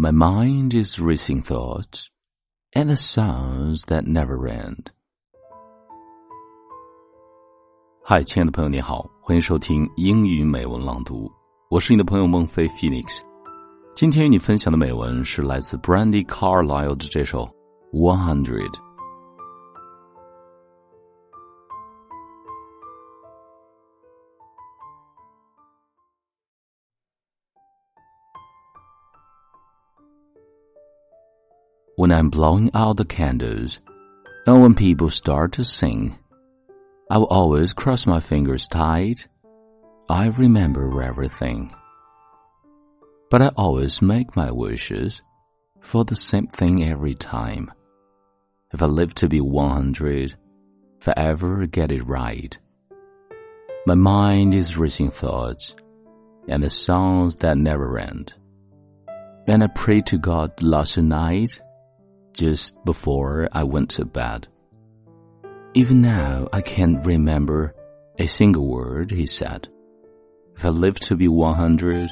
My mind is racing thought and the sounds that never end. 嗨，亲爱的朋友，你好，欢迎收听英语美文朗读，我是你的朋友孟非 Phoenix。今天与你分享的美文是来自 Brandi Carlile 的这首《One Hundred》。When I'm blowing out the candles, and when people start to sing, I will always cross my fingers tight. I remember everything. But I always make my wishes for the same thing every time. If I live to be 100, if I ever get it right, my mind is racing thoughts and the songs that never end. And I pray to God last night just before I went to bed. Even now, I can't remember a single word he said. If I live to be 100,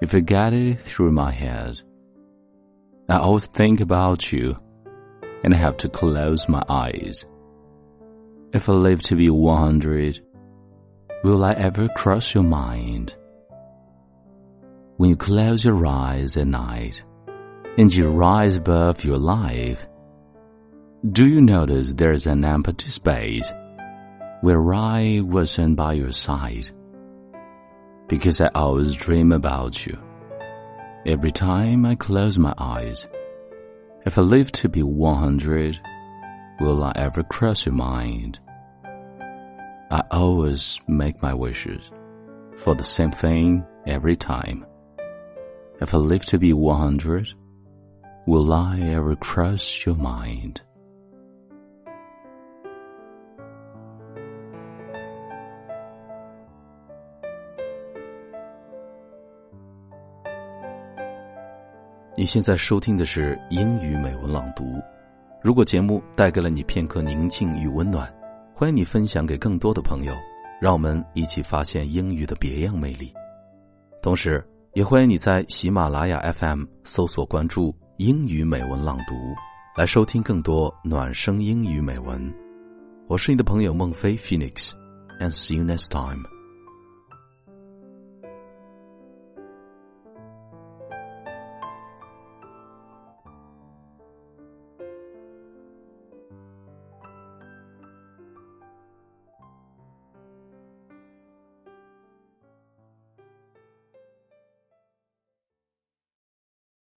if I get it through my head, I always think about you and I have to close my eyes. If I live to be 100, will I ever cross your mind? When you close your eyes at night, and you rise above your life. Do you notice there's an empty space where I wasn't by your side? Because I always dream about you. Every time I close my eyes, if I live to be 100, will I ever cross your mind? I always make my wishes for the same thing every time. If I live to be 100, Will I ever cross your mind? 你现在收听的是英语美文朗读。如果节目带给了你片刻宁静与温暖，欢迎你分享给更多的朋友，让我们一起发现英语的别样魅力。同时，也欢迎你在喜马拉雅 FM 搜索关注。英语美文朗读，来收听更多暖声英语美文。我是你的朋友孟非 Phoenix，and see you next time。